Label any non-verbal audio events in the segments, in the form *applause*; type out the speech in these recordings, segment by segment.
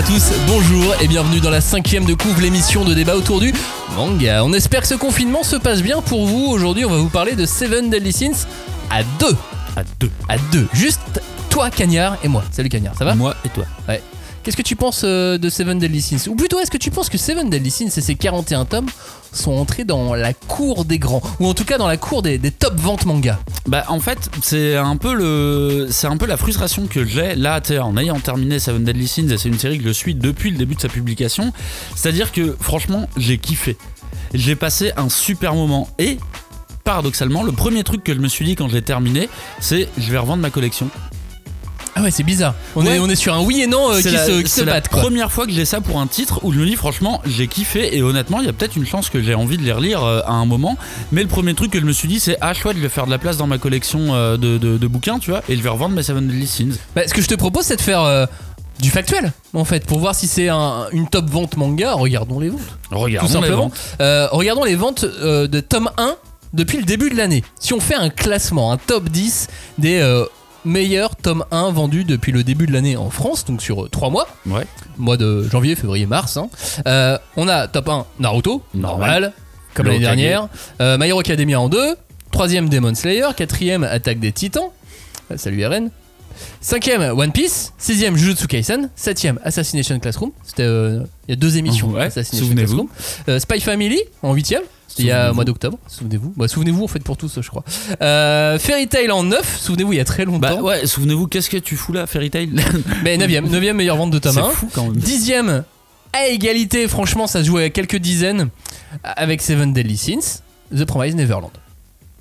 à tous, bonjour et bienvenue dans la cinquième de couvre l'émission de débat autour du manga. On espère que ce confinement se passe bien pour vous. Aujourd'hui, on va vous parler de Seven Deadly Sins à deux. À deux. À deux. Juste toi, Cagnard, et moi. Salut Cagnard, ça va? Moi et toi. Ouais. Qu'est-ce que tu penses euh, de Seven Deadly Sins? Ou plutôt, est-ce que tu penses que Seven Deadly Sins et ses 41 tomes sont entrés dans la cour des grands? Ou en tout cas dans la cour des, top ventes manga? Bah en fait c'est un peu le c'est un peu la frustration que j'ai là en ayant terminé Seven Deadly Sins et c'est une série que je suis depuis le début de sa publication c'est-à-dire que franchement j'ai kiffé. J'ai passé un super moment et paradoxalement le premier truc que je me suis dit quand je l'ai terminé c'est je vais revendre ma collection Ah ouais, c'est bizarre. On, Ouais. est, on est sur un oui et non euh, qui c'est la, se, qui c'est se la battent. première fois que j'ai ça pour un titre où je me dis franchement j'ai kiffé et honnêtement il y a peut-être une chance que j'ai envie de les relire euh, à un moment mais le premier truc que je me suis dit c'est ah chouette je vais faire de la place dans ma collection euh, de, de- de bouquins tu vois et je vais revendre mes Seven Deadly Sins Bah, ce que je te propose, c'est de faire du factuel, en fait, pour voir si c'est un- une top vente manga. Regardons les ventes. regarde tout simplement. Euh, regardons les ventes euh, de tome 1 depuis le début de l'année. Si on fait un classement, un top 10 des euh, meilleurs tomes 1 vendus depuis le début de l'année en France, donc sur 3 mois, ouais mois de janvier, février, mars, hein. Euh, on a top 1 Naruto, normal, Normal. comme l'année dernière. Euh, My Hero Academia en 2. Troisième Demon Slayer. Quatrième Attaque des Titans. Euh, Salut RN. Cinquième One Piece. Sixième Jujutsu Kaisen. Septième Assassination Classroom. C'était euh, il y a deux émissions. Ouais, Assassination. Classroom. Euh, Spy Family en huitième. C'était il y a mois d'octobre. Souvenez-vous. Bah, souvenez-vous en fait pour tous, je crois. Euh, Fairy Tail en 9. Souvenez-vous il y a très longtemps. bah ouais souvenez-vous qu'est-ce que tu fous là Fairy Tail? *laughs* Mais 9ème, 9 meilleure vente de c'est 1. fou quand même Dixième à égalité, franchement, ça se joue à quelques dizaines avec Seven Deadly Sins, The Promised Neverland.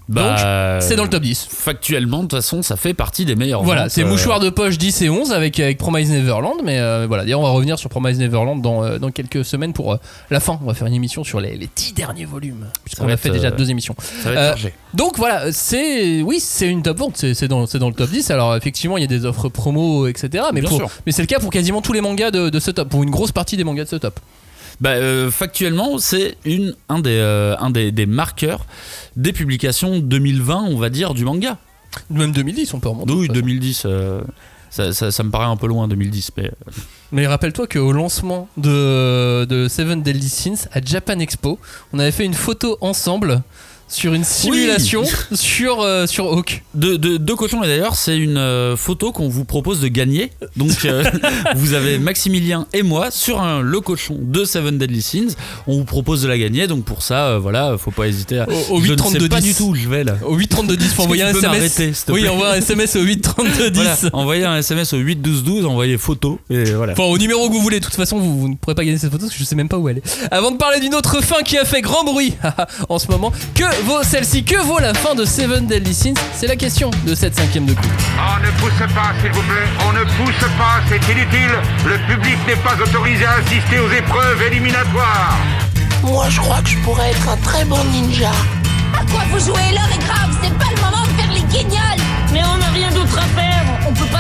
Bah C'est dans le top 10. factuellement de toute façon ça fait partie des meilleurs Voilà, c'est euh, mouchoir de poche 10 et 11 avec, avec Promised Neverland. Mais euh, voilà, d'ailleurs, on va revenir sur Promised Neverland dans, euh, dans quelques semaines pour la fin. On va faire une émission sur les, les 10 derniers volumes, puisqu'on a fait déjà deux émissions. ça va être chargé Donc voilà, c'est oui, c'est une top vente, c'est dans, dans le top 10. Alors effectivement, il y a des offres promo, etc. Mais, Bien pour- sûr. mais c'est le cas pour quasiment tous les mangas de, de ce top, pour une grosse partie des mangas de ce top. Bah, euh, factuellement, c'est une un des euh, un des, des marqueurs des publications 2020, on va dire, du manga. Même 2010, on peut remonter. Oui, de toute façon. 2010. euh, ça, ça- ça me paraît un peu loin 2010, mais euh, Mais rappelle-toi qu'au lancement de, de Seven Deadly Sins à Japan Expo, on avait fait une photo ensemble sur une simulation *laughs* sur, euh, sur Hawk. de, de, deux cochons et d'ailleurs c'est une euh, photo qu'on vous propose de gagner. Donc euh, *laughs* vous avez Maximilien et moi sur un le cochon de Seven Deadly Sins. On vous propose de la gagner. Donc pour ça, voilà, faut pas hésiter. À... Au, au Je ne 832 sais pas 10. du tout où je vais là. Au 832 10, faut Est-ce que envoyer un SMS. Oui, envoie un SMS au 832 10. Voilà, envoyez un SMS au 8 12 12, envoyez photo et voilà. Enfin, au numéro que vous voulez. De toute façon, vous, vous ne pourrez pas gagner cette photo parce que je sais même pas où elle est. Avant de parler d'une autre fin qui a fait grand bruit *laughs* en ce moment, que vaut celle-ci Que vaut la fin de Seven Deadly Sins C'est la question de cette cinquième de coup. On ne pousse pas, s'il vous plaît. On ne pousse pas, c'est inutile. Le public n'est pas autorisé à assister aux épreuves éliminatoires. Moi, je crois que je pourrais être un très bon ninja. À quoi vous jouez? L'heure est grave, c'est pas le moment de faire les guignols Mais on n'a rien d'autre à faire,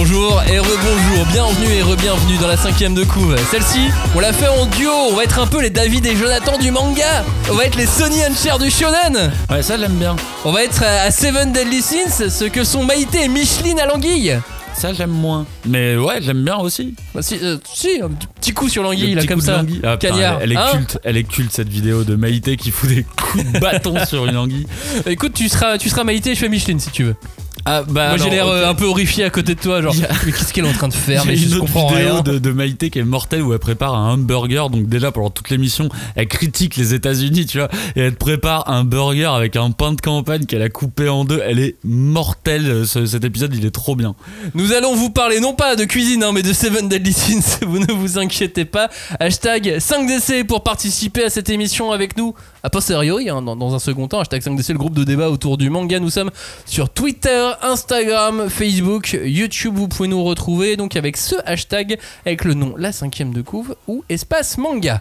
Bonjour et rebonjour, bienvenue et re-bienvenue dans la cinquième de couve. Celle-ci, on l'a fait en duo, on va être un peu les David et Jonathan du manga, on va être les Sonny and Cher du shonen, Ouais, ça j'aime bien. on va être à Seven Deadly Sins, ce que sont Maïté et Micheline à l'anguille. Ça j'aime moins. Mais ouais, j'aime bien aussi. Bah, si, euh, si, un petit coup sur l'anguille Le là comme ça. Ah, Cagnard. elle, elle est Hein culte, elle est culte cette vidéo de Maïté qui fout des coups de bâton *laughs* sur une anguille. Écoute, tu seras, tu seras Maïté et je fais Micheline si tu veux. Ah bah Moi j'ai l'air euh, un peu horrifié à côté de toi, genre, *laughs* mais qu'est-ce qu'elle est en train de faire J'ai Mais une je autre comprends vidéo rien. de, de Maïté qui est mortelle où elle prépare un hamburger. Donc déjà pendant toute l'émission, elle critique les États-Unis, tu vois, et elle prépare un burger avec un pain de campagne qu'elle a coupé en deux. Elle est mortelle. ce- cet épisode, il est trop bien. Nous allons vous parler non pas de cuisine, hein, mais de Seven Deadly Sins. *laughs* Vous ne vous inquiétez pas. Hashtag 5DC pour participer à cette émission avec nous. A posteriori, dans, dans un second temps, hashtag 5DC, le groupe de débat autour du manga. Nous sommes sur Twitter, Instagram, Facebook, YouTube. Vous pouvez nous retrouver donc avec ce hashtag, avec le nom La Cinquième de Couve ou Espace Manga.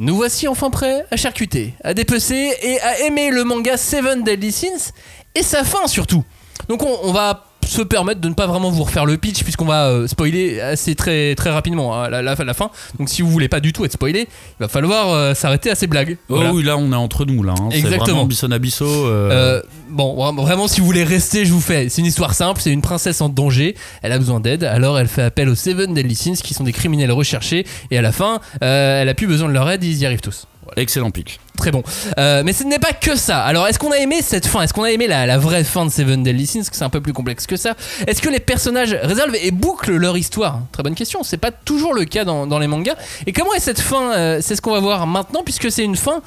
Nous voici enfin prêts à charcuter, à dépecer et à aimer le manga Seven Deadly Sins et sa fin surtout. Donc on, on va se permettre de ne pas vraiment vous refaire le pitch puisqu'on va euh, spoiler assez très très rapidement hein, la, la, la fin. Donc si vous voulez pas du tout être spoilé, il va falloir euh, s'arrêter à ces blagues. Oh Voilà. oui, là on est entre nous là. hein. Exactement. vraiment Abisso. euh, bon, vra- vraiment, si vous voulez rester, je vous fais. C'est une histoire simple. C'est une princesse en danger. Elle a besoin d'aide. Alors, elle fait appel aux Seven Deadly Sins, qui sont des criminels recherchés. Et à la fin, elle a plus besoin de leur aide. Ils y arrivent tous. Excellent pitch. Très bon. Euh, mais ce n'est pas que ça. Alors, est-ce qu'on a aimé cette fin? Est-ce qu'on a aimé la, la vraie fin de Seven Deadly Sins? Parce que c'est un peu plus complexe que ça. Est-ce que les personnages résolvent et bouclent leur histoire? Très bonne question. C'est pas toujours le cas dans, dans les mangas. Et comment est cette fin euh, C'est ce qu'on va voir maintenant, puisque c'est une fin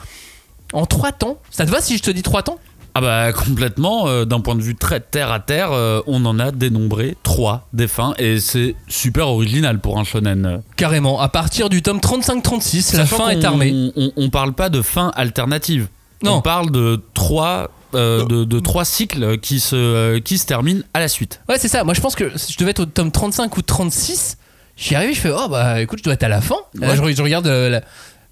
en trois temps? Ça te va si je te dis trois temps? Ah bah complètement, euh, d'un point de vue très terre à terre, euh, on en a dénombré trois des fins et c'est super original pour un shonen. Carrément, à partir du tome 35-36, la fin est armée. On, on parle pas de fin alternative. Non. On parle de trois, euh, de, de trois cycles qui se, euh, qui se terminent à la suite. Ouais, c'est ça. Moi, je pense que si je devais être au tome 35 ou 36. J'y arrive, je fais oh bah écoute, je dois être à la fin. Je, je regarde la-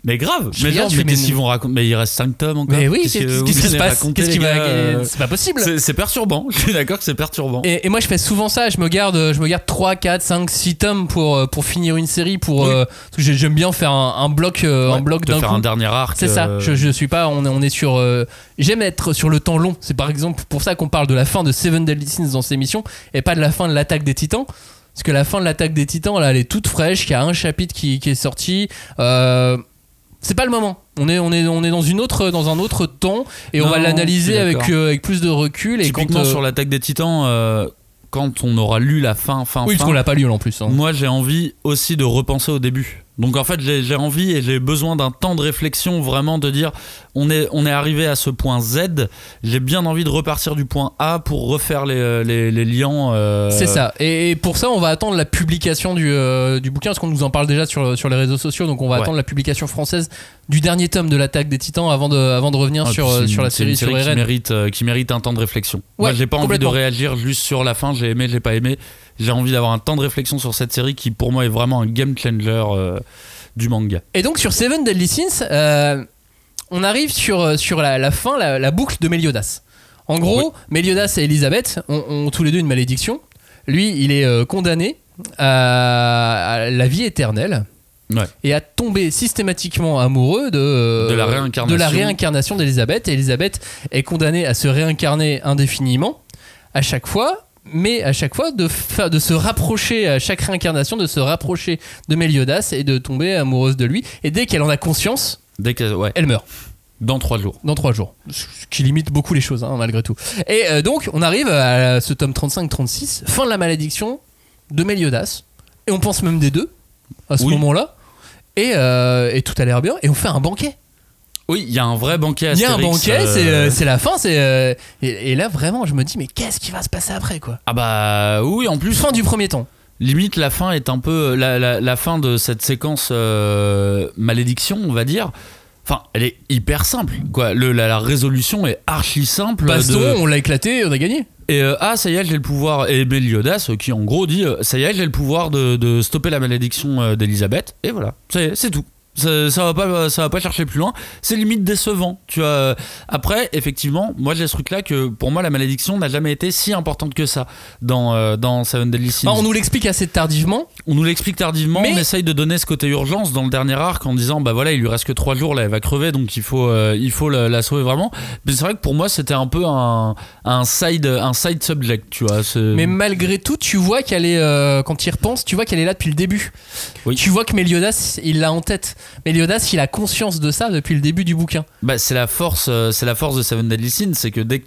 Mais grave, Je mais, genre, qu'est-ce qu'ils vont raconter? Mais il reste 5 tomes encore? Mais oui, Qu'est-ce qui se passe Qu'est-ce qui va euh, C'est pas possible. C'est perturbant, *laughs* je suis d'accord que c'est perturbant. Et, et moi je fais souvent ça, je me garde, je me garde 3, 4, 5, 6 tomes pour, euh, pour finir une série, pour, Oui. euh, j'aime bien faire un, un bloc, euh, un Ouais, bloc de d'un faire coup. un dernier arc. C'est ça, je, je suis pas, on est, on est sur. J'aime être sur le temps long. C'est par exemple pour ça qu'on parle de la fin de Seven Deadly Sins dans cette émission et pas de la fin de l'attaque des titans. Parce que la fin de l'attaque des titans, là, elle est toute fraîche, il y a un chapitre qui, qui est sorti. Euh, c'est pas le moment. On est, on est, on est dans, une autre, dans un autre temps et on va l'analyser avec, euh, avec plus de recul. Et quand, Typiquement euh, sur l'attaque des titans, euh, quand on aura lu la fin, fin, Oui, fin, parce qu'on l'a pas lu en plus. hein. moi j'ai envie aussi de repenser au début. Donc en fait j'ai envie et j'ai besoin d'un temps de réflexion vraiment de dire on est, on est arrivé à ce point Z, j'ai bien envie de repartir du point A pour refaire les, les, les liens. euh, C'est ça. Et, pour ça, on va attendre la publication du, euh, du bouquin, parce qu'on nous en parle déjà sur, sur les réseaux sociaux. Donc, on va Ouais. attendre la publication française du dernier tome de l'attaque des Titans avant de, avant de revenir Ah, sur, euh, une- sur la c'est une série sur qui mérite, euh, qui mérite un temps de réflexion. Moi Ouais, j'ai pas envie de réagir juste sur la fin, j'ai aimé, j'ai pas aimé. J'ai envie d'avoir un temps de réflexion sur cette série qui pour moi est vraiment un game changer euh, du manga. Et donc, sur Seven Deadly Sins, euh, on arrive sur, euh, sur la, la fin, la, la boucle de Meliodas. En gros, Meliodas et Elisabeth ont, ont tous les deux une malédiction. Lui, il est euh, condamné à, à la vie éternelle. Ouais. et à tomber systématiquement amoureux de, De la réincarnation. de la réincarnation d'Elisabeth. Et Elisabeth est condamnée à se réincarner indéfiniment à chaque fois, mais à chaque fois de, se rapprocher, à chaque réincarnation, de se rapprocher de Méliodas et de tomber amoureuse de lui. Et dès qu'elle en a conscience, Dès que, ouais, elle meurt dans trois jours. dans trois jours. Ce qui limite beaucoup les choses, hein, malgré tout. Et euh, donc, on arrive à ce tome 35-36, fin de la malédiction de Méliodas. Et on pense même des deux, à ce Oui. moment-là. Et, euh, et tout a l'air bien. Et on fait un banquet. Oui, il y a un vrai banquet Il y a un banquet, euh, c'est, euh, c'est la fin. C'est, euh, et, et là, vraiment, je me dis, mais qu'est-ce qui va se passer après, quoi Ah bah oui, en plus, Fin du premier temps. limite la fin est un peu la, la- la fin de cette séquence euh, malédiction, on va dire. Enfin, elle est hyper simple, quoi. Le, la, la résolution est archi simple. Baston, de- on l'a éclaté, on a gagné. Et euh, ah, ça y est, j'ai le pouvoir. Et Meliodas, qui en gros dit, euh, ça y est, j'ai le pouvoir de, de stopper la malédiction d'Elisabeth. Et voilà, c'est tout. Ça, ça va pas, ça va pas chercher plus loin. C'est limite décevant, tu vois. Après, effectivement, moi j'ai ce truc-là que pour moi la malédiction n'a jamais été si importante que ça dans euh, dans Seven Deadly Sins. Ah, on nous l'explique assez tardivement. On nous l'explique tardivement, Mais- on essaye de donner ce côté urgence dans le dernier arc en disant bah voilà il lui reste que 3 jours là elle va crever donc il faut euh, il faut la, la sauver vraiment. Mais c'est vrai que pour moi c'était un peu un, un side un side subject tu vois. Mais malgré tout, tu vois qu'elle est, euh, quand tu y repenses, tu vois qu'elle est là depuis le début. Oui. Tu vois que Méliodas, il l'a en tête. Méliodas, il a conscience de ça depuis le début du bouquin. Bah, c'est la force, euh, c'est la force de Seven Deadly Sins, c'est que dès que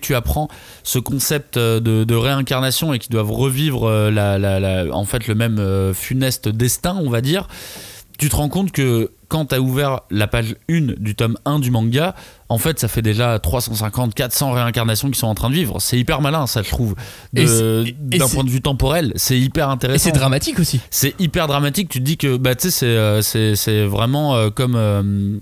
tu apprends ce concept euh, de, réincarnation et qu'ils doivent revivre euh, en fait le même funeste destin, on va dire, tu te rends compte que quand tu as ouvert la page 1 du tome 1 du manga, en fait, ça fait déjà 350, 400 réincarnations qui sont en train de vivre. C'est hyper malin, ça, je trouve. Et et D'un point de vue temporel, c'est hyper Et intéressant c'est dramatique aussi. c'est hyper dramatique. Tu te dis que bah, tu sais, c'est, euh, vraiment euh, comme, euh,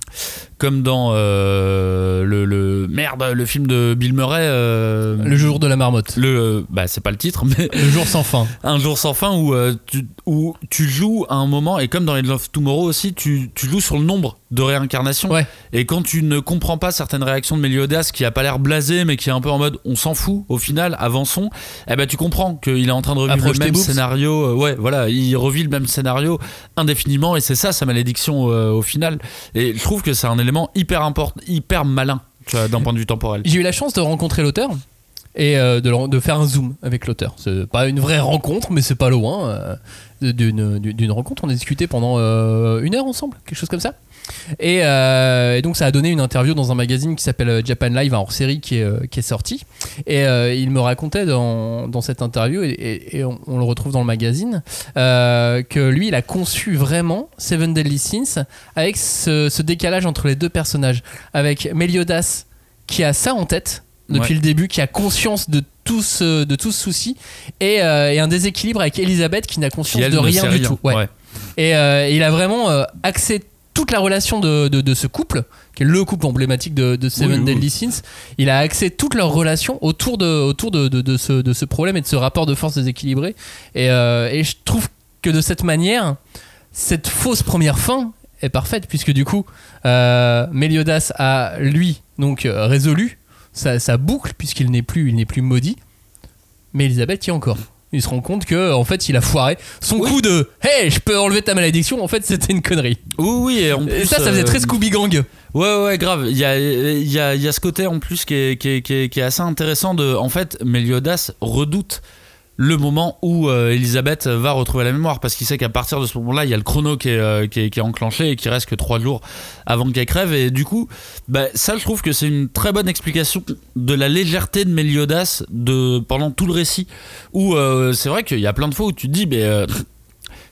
comme dans euh, le, le- Merde, le film de Bill Murray. euh, Le jour de la marmotte. Le, bah, c'est pas le titre, mais Le jour sans fin. *laughs* Un jour sans fin où, euh, tu, où tu joues à un moment, et comme dans Legend of Tomorrow aussi, tu, tu joues sur le nombre de réincarnation. Ouais. Et quand tu ne comprends pas certaines réactions de Meliodas qui a pas l'air blasé mais qui est un peu en mode on s'en fout au final, avançons, eh ben tu comprends qu'il est en train de revivre Approche le même scénario. euh, ouais, voilà, il revit le même scénario indéfiniment et c'est ça sa malédiction euh, au final. Et je trouve que c'est un élément hyper important, hyper malin d'un point de vue temporel. J'ai eu la chance de rencontrer l'auteur et euh, de, faire un zoom avec l'auteur. C'est pas une vraie rencontre, mais c'est pas loin euh, d'une rencontre. On a discuté pendant euh, une heure ensemble, quelque chose comme ça. Et, donc ça a donné une interview dans un magazine qui s'appelle Japan Live, un hors-série qui est, qui sorti. Et il me racontait dans, cette interview, et, on, le retrouve dans le magazine, que lui, il a conçu vraiment Seven Deadly Sins avec ce décalage entre les deux personnages, avec Meliodas qui a ça en tête depuis Ouais. le début, qui a conscience de tout ce, de tout ce souci, et, euh, et un déséquilibre avec Elisabeth qui n'a conscience de rien du rien. tout. Ouais. Ouais. Et euh, il a vraiment euh, axé toute la relation de, de- de ce couple, qui est le couple emblématique de, de Seven Oui, Sins, il a axé toute leur relation autour de, autour de, ce, de ce problème et de ce rapport de force déséquilibré. Et, euh, et je trouve que de cette manière, cette fausse première fin est parfaite, puisque du coup, euh, Meliodas a, lui, donc euh, résolu sa boucle, puisqu'il n'est plus, il n'est plus maudit, mais Elisabeth y est encore. Il se rend compte que en fait il a foiré son Oui. coup de Hey je peux enlever ta malédiction en fait c'était une connerie Oui, oui, et en et plus, ça ça faisait euh, très Scooby Gang Ouais, ouais, grave. Il y a, y, a, y a ce côté en plus qui est, qui, est, qui est- qui est assez intéressant. De, en fait, Meliodas redoute le moment où euh, Elisabeth va retrouver la mémoire parce qu'il sait qu'à partir de ce moment-là, il y a le chrono qui est, euh, qui est, qui est enclenché et qu'il reste que trois jours avant qu'elle crève. Et du coup, bah, ça, je trouve que c'est une très bonne explication de la légèreté de Meliodas de, pendant tout le récit. Où euh, c'est vrai qu'il y a plein de fois où tu te dis, mais.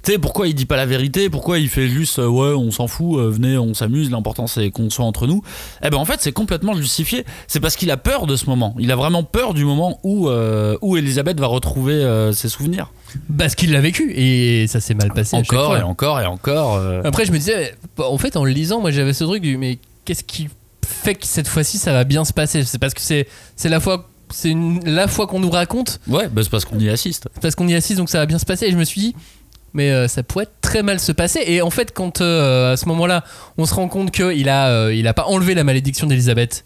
Tu sais, pourquoi il dit pas la vérité? Pourquoi il fait juste euh, ouais, on s'en fout, euh, venez, on s'amuse, l'important c'est qu'on soit entre nous Eh ben en fait, c'est complètement justifié. C'est parce qu'il a peur de ce moment. Il a vraiment peur du moment où, euh, où Elisabeth va retrouver ses souvenirs. parce qu'il l'a vécu et ça s'est mal passé Encore et encore et encore. après je me disais en fait en le lisant moi j'avais ce truc du mais qu'est-ce qui fait que cette fois-ci ça va bien se passer? C'est parce que c'est c'est la fois c'est la fois qu'on nous raconte? Ouais, bah, c'est parce qu'on y assiste. parce qu'on y assiste donc ça va bien se passer et je me suis dit mais euh, ça pourrait très mal se passer et en fait quand euh, à ce moment-là on se rend compte qu'il a euh, il a pas enlevé la malédiction d'Elisabeth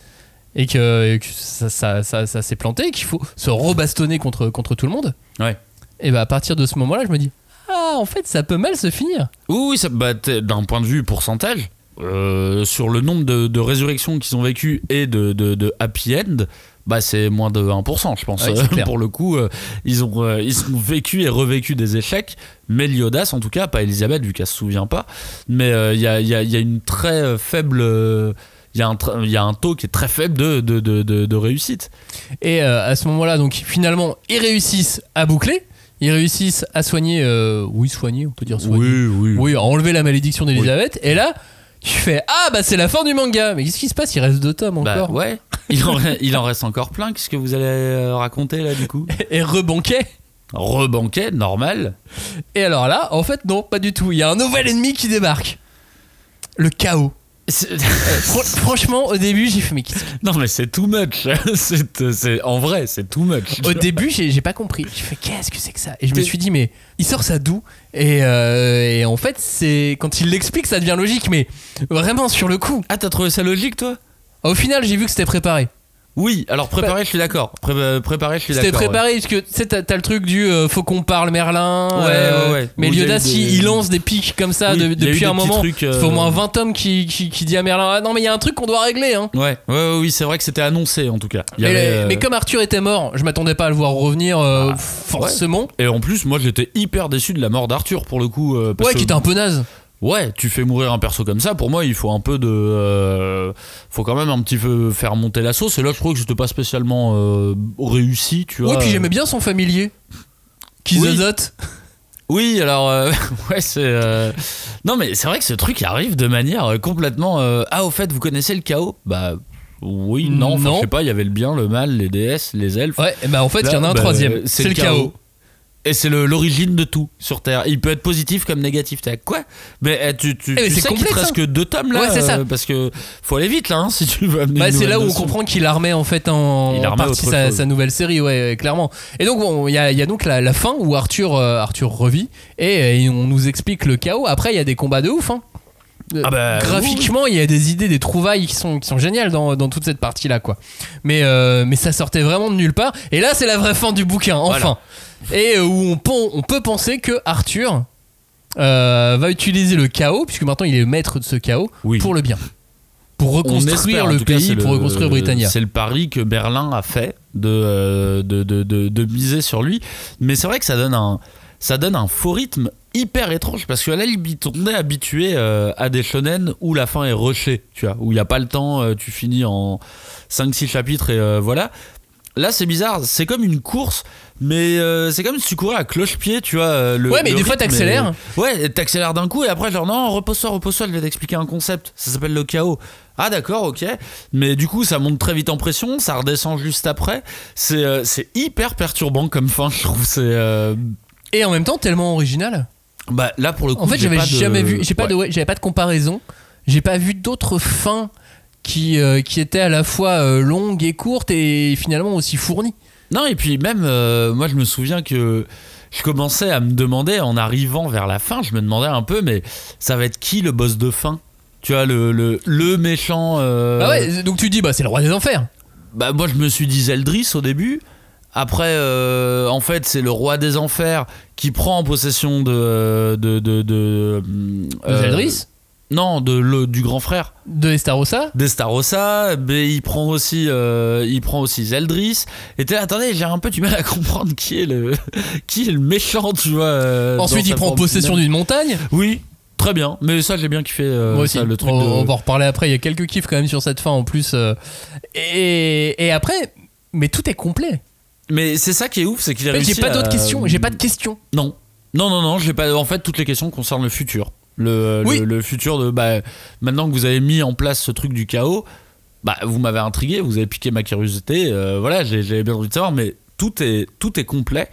et que, et que ça, ça, ça, ça s'est planté qu'il faut se rebastonner contre, contre tout le monde Ouais. et bah à partir de ce moment-là je me dis ah en fait ça peut mal se finir Oui, ça- bah, d'un point de vue pourcentage, euh, sur le nombre de, de résurrections qu'ils ont vécues et de, de- de happy end, bah c'est moins de 1%, je pense. Ouais, clair. Pour le coup, euh, ils, ont, euh, ils ont vécu et revécu des échecs. Meliodas, en tout cas, pas Elisabeth, vu qu'elle se souvient pas. Mais euh, il y, a, y a- il y a une très euh, faible. euh, Il y, a un y a un taux qui est très faible de, de, de, de- de réussite. Et euh, à ce moment-là, donc finalement, ils réussissent à boucler, ils réussissent à soigner, euh, oui, soigner, on peut dire soigner. oui. Oui, à enlever la malédiction d'Elisabeth. Et là, tu fais Ah, bah c'est la fin du manga. Mais qu'est-ce qui se passe? Il reste deux tomes Bah encore. ouais, il en, il en reste encore plein. Qu'est-ce que vous allez euh, raconter là du coup? Et rebanquet. Rebanquet, normal. Et alors là, en fait, non, pas du tout. Il y a un nouvel ennemi qui débarque. Le chaos. Fran- franchement, au début, j'ai fait Mais qu'est-ce que- Non mais c'est too much. *laughs* c'est, c'est- en vrai, c'est too much. Au début, j'ai pas compris. J'ai fait Qu'est-ce que c'est que ça? Et je me suis dit Mais il sort ça d'où? Et, euh, et en fait, c'est quand il l'explique, ça devient logique. Mais vraiment, sur le coup, Ah t'as trouvé ça logique toi? Au final, j'ai vu que c'était préparé. Oui, alors préparé, je suis d'accord. Pré- euh, préparé, je suis d'accord. C'était préparé parce que tu sais, t'as le truc du euh, faut qu'on parle Merlin. Ouais, euh, ouais, ouais. Mais Où il y a Liodas, eu des- il, il lance des pics comme ça Oui, de- depuis des un moment. trucs, Il faut au moins 20 tomes qui, qui, qui dit à Merlin Ah non, mais il y a un truc qu'on doit régler. Hein. Ouais, ouais, ouais, oui, c'est vrai que c'était annoncé en tout cas. Il y Mais, avait, mais comme Arthur était mort, je m'attendais pas à le voir revenir Ah, forcément. Et en plus, moi j'étais hyper déçu de la mort d'Arthur pour le coup. parce Ouais, qui était un peu naze. Ouais, tu fais mourir un perso comme ça, pour moi il faut un peu de. euh, faut quand même un petit peu faire monter la sauce. Et là je trouve que j'étais pas spécialement euh, réussi, tu vois. Oui, puis j'aimais bien son familier. Qui Oui. alors euh, *laughs* ouais, c'est euh, non mais c'est vrai que ce truc arrive de manière complètement euh, ah au fait vous connaissez le chaos? Bah oui non, Non. je sais pas il y avait le bien le mal les déesses les elfes Ouais, bah en fait, il y en a un bah, troisième. C'est le chaos. Et c'est l'origine de tout sur Terre. Il peut être positif comme négatif. T'es quoi? Mais eh, tu, tu, Eh, mais tu c'est sais qu'il te reste hein. que deux tomes là Ouais, c'est ça. euh, Parce que faut aller vite là hein, si tu veux amener Bah, c'est là où on comprend qu'il a remet en fait en, en partie sa, nouvelle série, ouais, clairement. Et donc bon, il y a, il y a donc la, la fin où Arthur, euh, Arthur revit et, euh, on nous explique le chaos. Après, il y a des combats de ouf. Hein. Euh, Ah bah, graphiquement, il y a des idées, des trouvailles qui sont, qui sont géniales dans, dans toute cette partie-là, quoi. Mais, euh, mais ça sortait vraiment de nulle part. Et là, c'est la vraie fin du bouquin, enfin. Et euh, où on, on peut penser que Arthur euh, va utiliser le chaos, puisque maintenant il est maître de ce chaos, Oui. pour le bien. Pour On reconstruire espère, le cas, pays, pour le- reconstruire Britannia. C'est le pari que Berlin a fait de, euh, de, de, de- de miser sur lui. Mais c'est vrai que ça donne un, ça donne un faux rythme hyper étrange parce que là, on est habitué euh, à des shonen où la fin est rushée, tu vois, où il n'y a pas le temps, euh, tu finis en 5-6 chapitres et euh, voilà. Là, c'est bizarre, c'est comme une course, mais c'est comme si tu courais à cloche-pied, tu vois. Le, Ouais, mais le des fois, t'accélères. Ouais, et t'accélères d'un coup et après, genre, non, repose-toi, repose-toi, je vais t'expliquer un concept. Ça s'appelle le chaos. Ah, d'accord, ok. Mais du coup, ça monte très vite en pression, ça redescend juste après. C'est hyper perturbant comme fin, je trouve. C'est. Et en même temps, tellement original. Bah, là, pour le coup, En fait, j'avais de- jamais vu, j'ai pas Ouais. de, pas de comparaison. J'ai pas vu d'autres fins qui, euh, qui étaient à la fois euh, longues et courtes et finalement aussi fournies. Non, et puis même, euh, moi, je me souviens que. Je commençais à me demander, en arrivant vers la fin, je me demandais un peu, mais ça va être qui le boss de fin? Tu vois, le, le, le méchant. Ah ouais, donc tu dis, bah c'est le roi des enfers. Bah moi je me suis dit Zeldris au début. Après, euh, en fait, c'est le roi des enfers qui prend en possession de de de, de, De Zeldris Non, de le- du grand frère De Estarossa d'Estarossa. Mais il prend aussi euh, il prend aussi Zeldris. Et attendez, j'ai un peu du mal à comprendre qui est le *laughs* qui est le méchant, tu vois. euh, Ensuite, il prend possession d'une montagne. Oui, très bien. Mais ça, j'ai bien kiffé. euh, Moi aussi. ça, le truc on, de- on va en reparler après. Il y a quelques kiffs quand même sur cette fin en plus. euh, et, et après, mais tout est complet. Mais c'est ça qui est ouf, c'est qu'il a En fait, réussi J'ai pas à- d'autres questions. J'ai pas de questions. Non. Non, non, non, j'ai pas. En fait, toutes les questions concernent le futur. Le, Oui. le, le futur de. Bah, maintenant que vous avez mis en place ce truc du chaos, bah, vous m'avez intrigué, vous avez piqué ma curiosité. euh, voilà, j'avais bien envie de savoir, mais tout est, tout est complet.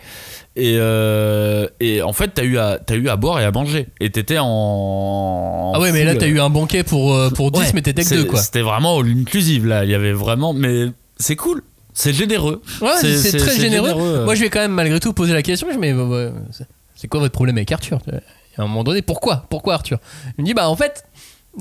Et, euh, et en fait, t'as eu, à- t'as eu à boire et à manger. Et t'étais en. ah ouais, mais là, t'as eu un banquet pour, euh, pour 10, Ouais, mais t'étais que c'est- deux, quoi. C'était vraiment all inclusive, là. Il y avait vraiment. Mais c'est cool. C'est généreux. Ouais, C'est- très généreux. généreux. Moi, je vais quand même malgré tout poser la question. Je me ouais, ouais, c'est- quoi votre problème avec Arthur a un moment donné, pourquoi? Pourquoi Arthur? Il me dit, bah en fait,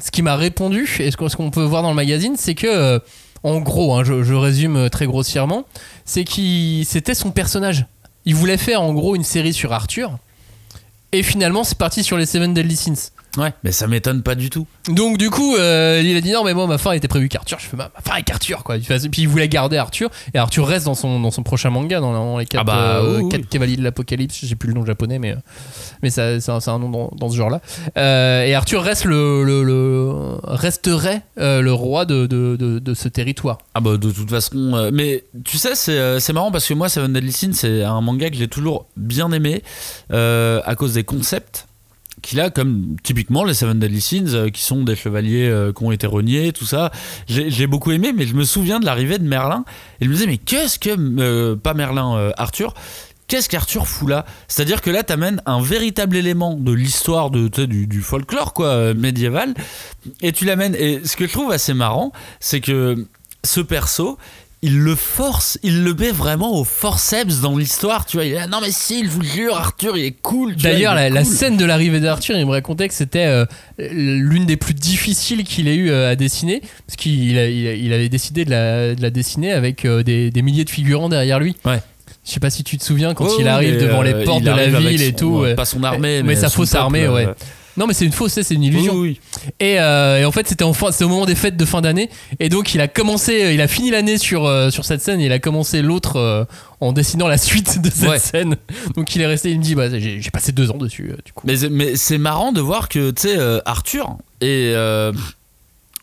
ce qui m'a répondu, et ce qu'on peut voir dans le magazine, c'est que, euh, en gros, hein, je, je résume euh, très grossièrement, c'est qu'il c'était son personnage. Il voulait faire en gros une série sur Arthur. Et finalement, c'est parti sur les Seven Deadly Sins. Ouais, mais ça m'étonne pas du tout. Donc du coup, euh, il a dit non mais moi ma fin était prévue qu'Arthur. Je fais ma, ma fin avec Arthur quoi. Puis il voulait garder Arthur et Arthur reste dans son dans son prochain manga dans, dans les quatre, Ah bah, euh, oui, oui. quatre cavaliers de l'apocalypse. J'ai plus le nom japonais mais euh, mais ça c'est un, nom dans, dans ce genre là. et Arthur reste le, le- le- resterait euh, le roi de, de, de, de ce territoire. Ah bah de toute façon, euh, mais tu sais c'est euh, c'est marrant parce que moi Seven Deadly Sins c'est un manga que j'ai toujours bien aimé euh, à cause des concepts qu'il a comme typiquement les Seven Deadly euh, qui sont des chevaliers euh, qui ont été reniés tout ça. J'ai beaucoup aimé mais je me souviens de l'arrivée de Merlin. Et je me disais mais qu'est-ce que euh, pas Merlin Arthur Qu'est-ce qu'Arthur fout là? C'est-à-dire que là, t'amènes un véritable élément de l'histoire de, du, du folklore quoi, médiéval, et tu l'amènes. Et ce que je trouve assez marrant, c'est que ce perso, il le force, il le met vraiment au forceps dans l'histoire. Tu vois, il est là, non mais si, je vous jure, Arthur, il est cool. D'ailleurs, il la, scène de l'arrivée d'Arthur, il me racontait que c'était euh, l'une des plus difficiles qu'il ait eu euh, à dessiner, parce qu'il il il avait décidé de la, de la dessiner avec euh, des, des milliers de figurants derrière lui. Ouais. Je sais pas si tu te souviens quand il arrive devant euh, les portes il de la ville et son- tout. Pas son armée, mais, mais, sa fausse armée, ouais. Non, mais c'est une fausse, c'est une illusion. Oui, oui, oui. Et, euh, et en fait, c'était en fin- c'était au moment des fêtes de fin d'année. Et donc, il a commencé, il a fini l'année sur, euh, sur cette scène. Et il a commencé l'autre euh, en dessinant la suite de cette Ouais. scène. Donc, il est resté, il me dit, bah, j'ai passé deux ans dessus, euh, du coup. Mais, mais c'est marrant de voir que, tu sais, euh, Arthur et. euh,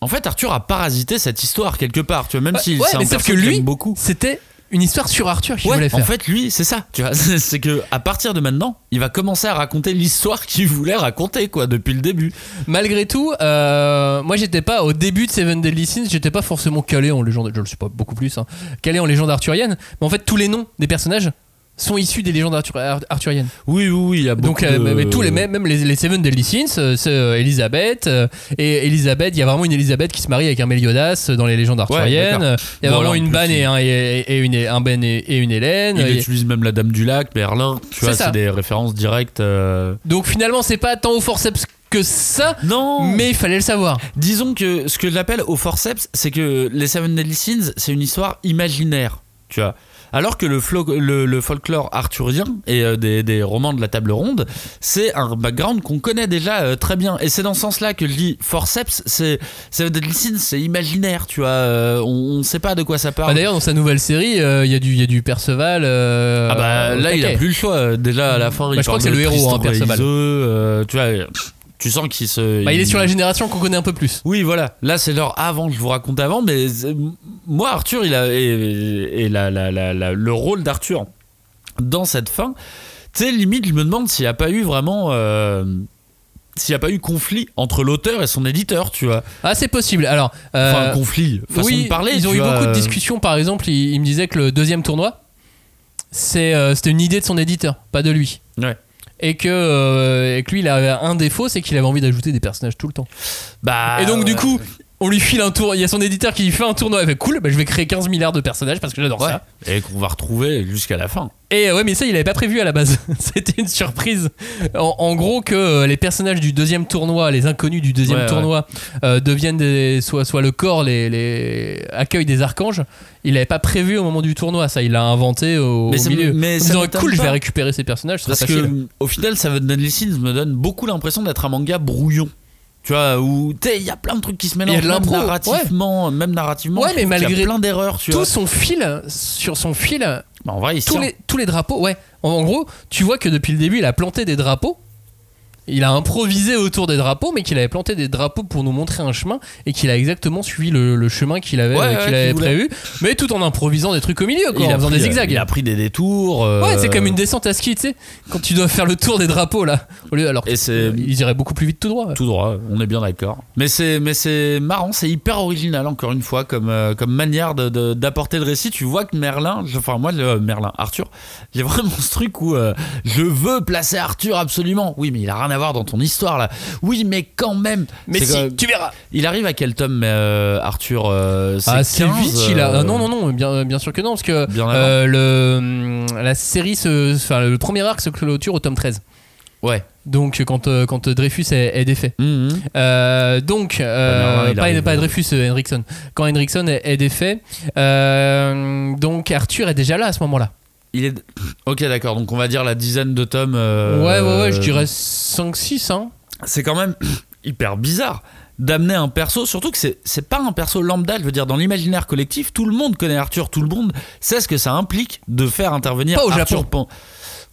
en fait, Arthur a parasité cette histoire quelque part, tu vois, même Ouais, si ouais, c'est un sauf que lui, beaucoup. C'était une histoire sur Arthur qu'il Ouais, voulait faire. en fait, lui, c'est ça, tu vois. *laughs* C'est que à partir de maintenant, il va commencer à raconter l'histoire qu'il voulait raconter, quoi, depuis le début. Malgré tout, euh, moi j'étais pas au début de Seven Deadly Sins, j'étais pas forcément calé en légende, je le suis pas beaucoup plus, hein, calé en légende arthurienne, mais en fait tous les noms des personnages sont issus des légendes arthur- ar- arthuriennes. Oui, oui, oui, il y a beaucoup Donc euh, de... mais tous les mêmes, même les, les Seven Deadly Sins, euh, c'est euh, Elisabeth et Elisabeth, il y a vraiment une Elisabeth qui se marie avec un Méliodas dans les légendes arthuriennes. Il y a Bon, vraiment une Ban et un, et, et une un Ben et, et une Hélène. Il utilise même la Dame du Lac, Merlin, tu vois, C'est des références directes. euh, Donc finalement, c'est pas tant au forceps que ça, Non mais il fallait le savoir. Disons que ce que j'appelle au forceps, c'est que les Seven Deadly Sins, c'est une histoire imaginaire, tu vois. Alors que le, flo- le- le folklore arthurien et euh, des, des romans de la table ronde, c'est un background qu'on connaît déjà euh, très bien. Et c'est dans ce sens-là que je dis forceps, c'est c'est imaginaire, tu vois. euh, on, on sait pas de quoi ça parle. Bah, D'ailleurs, dans sa nouvelle série, il y, a du- y a du Perceval. Ah bah là il a plus le choix déjà à la fin Bah, il je crois que c'est le héros, hein, Perceval. Tu vois tu sens qu'il se Bah, il est sur la génération qu'on connaît un peu plus. Oui, voilà. Là, c'est l'heure avant, je vous raconte avant, mais moi, Arthur, il a. Et, et la- la- la- la- le rôle d'Arthur dans cette fin, tu sais, limite, je me demande s'il n'y a pas eu vraiment. euh, s'il n'y a pas eu conflit entre l'auteur et son éditeur, tu vois. Ah, c'est possible. Alors, euh, Enfin, conflit, façon oui, de parler. ils ont eu vois, beaucoup de euh, discussions. Par exemple, il, il me disait que le deuxième tournoi, c'est, euh, c'était une idée de son éditeur, pas de lui. Ouais. Et que, euh, et que lui, il avait un défaut, c'est qu'il avait envie d'ajouter des personnages tout le temps. Bah, et donc, du coup, on lui file un tour. Il y a son éditeur qui lui fait un tournoi. Fait cool, bah, je vais créer 15 milliards de personnages parce que j'adore Ouais. ça. Et qu'on va retrouver jusqu'à la fin. Et euh, ouais, mais ça, il avait pas prévu à la base. *laughs* C'était une surprise. En, en gros, que euh, les personnages du deuxième tournoi, les inconnus du deuxième Ouais, ouais. tournoi, euh, deviennent des, soit, soit le corps, les, les des archanges. Il avait pas prévu au moment du tournoi, ça. Il l'a inventé au, Mais au milieu. mais ça disant, cool, je vais pas. récupérer ces personnages. Parce que, facile. au final, Seven Deadly Sins me donne beaucoup l'impression d'être un manga brouillon. Tu vois, où il y a plein de trucs qui se mélangent, même narrativement, même narrativement. Ouais, mais y a malgré plein d'erreurs, Tout vois. son fil, sur son fil, Bah, en vrai, il tous les, tous les drapeaux, ouais. En, en gros, tu vois que depuis le début, il a planté des drapeaux. Il a improvisé autour des drapeaux, mais qu'il avait planté des drapeaux pour nous montrer un chemin et qu'il a exactement suivi le, le chemin qu'il avait, Ouais, qu'il ouais, avait prévu, mais tout en improvisant des trucs au milieu, quoi, il en a faisant pris, des zigzags. Il a pris des détours. euh, Ouais, c'est comme une descente à ski, tu sais, quand tu dois faire le tour des drapeaux là. Au lieu, alors Et ils iraient beaucoup plus vite tout droit. Tout droit, on est bien d'accord. Mais c'est mais c'est marrant, c'est hyper original encore une fois comme euh, comme manière de- de- d'apporter le récit. Tu vois que Merlin, je- enfin moi le Merlin, Arthur, j'ai vraiment ce truc où euh, je veux placer Arthur absolument. Oui, mais il a rien à voir dans ton histoire là. Oui, mais quand même. Mais si, même- tu verras. Il arrive à quel tome euh, Arthur euh, Ah, c'est 15, vite, il a. euh, ah, non, non, non, bien, bien sûr que non, parce que euh, le, hum, la série, se, enfin, le premier arc se clôture au tome 13. Ouais. Donc, quand, euh, quand Dreyfus est, est défait. Euh, donc, euh, pas, pas euh, Dreyfus, euh, Henriksen. Quand Henriksen est, est défait, euh, donc Arthur est déjà là à ce moment-là. Il est. Ok, d'accord. Donc on va dire la dizaine de tomes. euh, ouais, ouais, ouais, je dirais 5-6. Hein. c'est quand même *clears throat* hyper bizarre d'amener un perso, surtout que c'est pas un perso lambda, je veux dire, dans l'imaginaire collectif, tout le monde connaît Arthur, tout le monde sait ce que ça implique de faire intervenir Pas au Arthur Japon. Pan-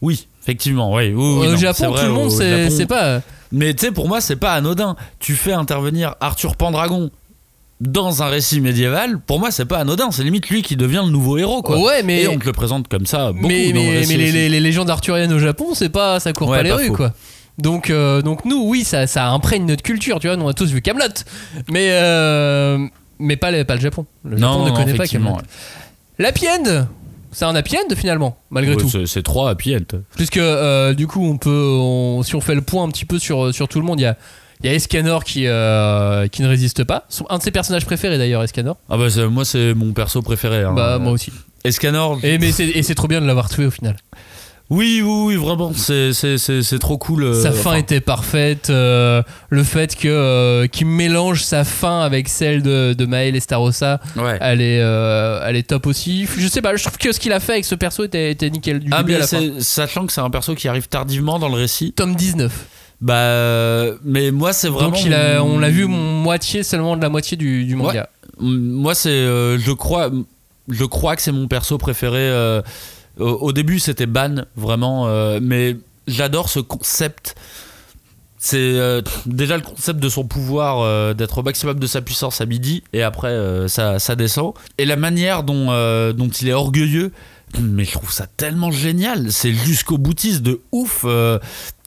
Oui, effectivement, oui. oui, oui, au non, Japon, vrai, tout le monde, c'est pas. Mais tu sais, pour moi, c'est pas anodin. Tu fais intervenir Arthur Pendragon dans un récit médiéval, pour moi, c'est pas anodin. C'est limite lui qui devient le nouveau héros, quoi. Ouais, mais. Et on te le présente comme ça beaucoup mais, dans le mais, récit mais les, aussi. les- les légendes arthuriennes au Japon, c'est pas, ça court Ouais, pas les pas rues, faux. quoi. Donc, euh, donc nous, oui, ça, ça imprègne notre culture, tu vois. Nous, on a tous vu Camelot, mais euh, mais pas, le- pas le Japon. Le Japon Non, ne non, connaît pas Camelot. L'Happy End, c'est un Happy End finalement, malgré Ouais, tout. c'est- C'est trois happy end. Puisque euh, du coup, on peut, on- si on fait le point un petit peu sur, sur tout le monde, il y a, il y a Escanor qui, euh, qui ne résiste pas. Un de ses personnages préférés d'ailleurs, Escanor. Ah bah moi c'est mon perso préféré. hein. Bah, moi aussi. Escanor. Et, mais c'est, et c'est trop bien de l'avoir tué au final. Oui, oui, oui, vraiment, c'est, c'est, c'est, c'est trop cool. euh, sa fin enfin, était parfaite. euh, le fait que euh, qu'il mélange sa fin avec celle de, de Maël et Starossa, Ouais. elle est, euh, elle est top aussi. Je sais pas, je trouve que ce qu'il a fait avec ce perso était, était nickel du Ah, début à la fin. sachant que c'est un perso qui arrive tardivement dans le récit. Tome 19. Bah, mais moi c'est vraiment. Donc il a, mon- on l'a vu moitié seulement de la moitié du, du manga. Moi c'est, euh, je crois, je crois que c'est mon perso préféré. euh, au, au début c'était Ban vraiment, euh, mais j'adore ce concept. C'est déjà le concept de son pouvoir d'être au maximum de sa puissance à midi et après ça, ça descend. Et la manière dont, dont il est orgueilleux, mais je trouve ça tellement génial. C'est jusqu'au boutiste de ouf. euh,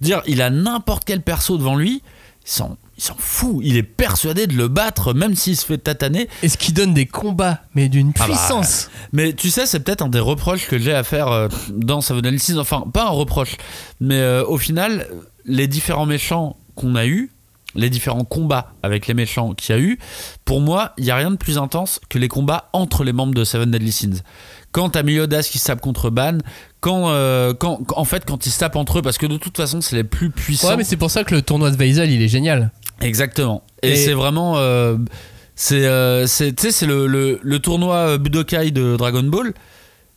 dire, il a n'importe quel perso devant lui, il s'en, fout. Il est persuadé de le battre, même s'il se fait tataner. Et ce qui donne des combats, mais d'une Ah bah, puissance. Mais tu sais, c'est peut-être un des reproches que j'ai à faire euh, dans Seven Deadly Sins. Enfin, pas un reproche, mais euh, au final, les différents méchants qu'on a eus, les différents combats avec les méchants qu'il y a eu, pour moi, il n'y a rien de plus intense que les combats entre les membres de Seven Deadly Sins. Quand t'as Meliodas qui se tape contre Ban, quand, euh, quand, en fait, quand ils se tapent entre eux, parce que de toute façon, c'est les plus puissants. Ouais, mais c'est pour ça que le tournoi de Weisel, il est génial. Exactement. Et, Et- c'est vraiment. euh, c'est euh, c'est- tu sais, c'est le, le, le tournoi Budokai de Dragon Ball.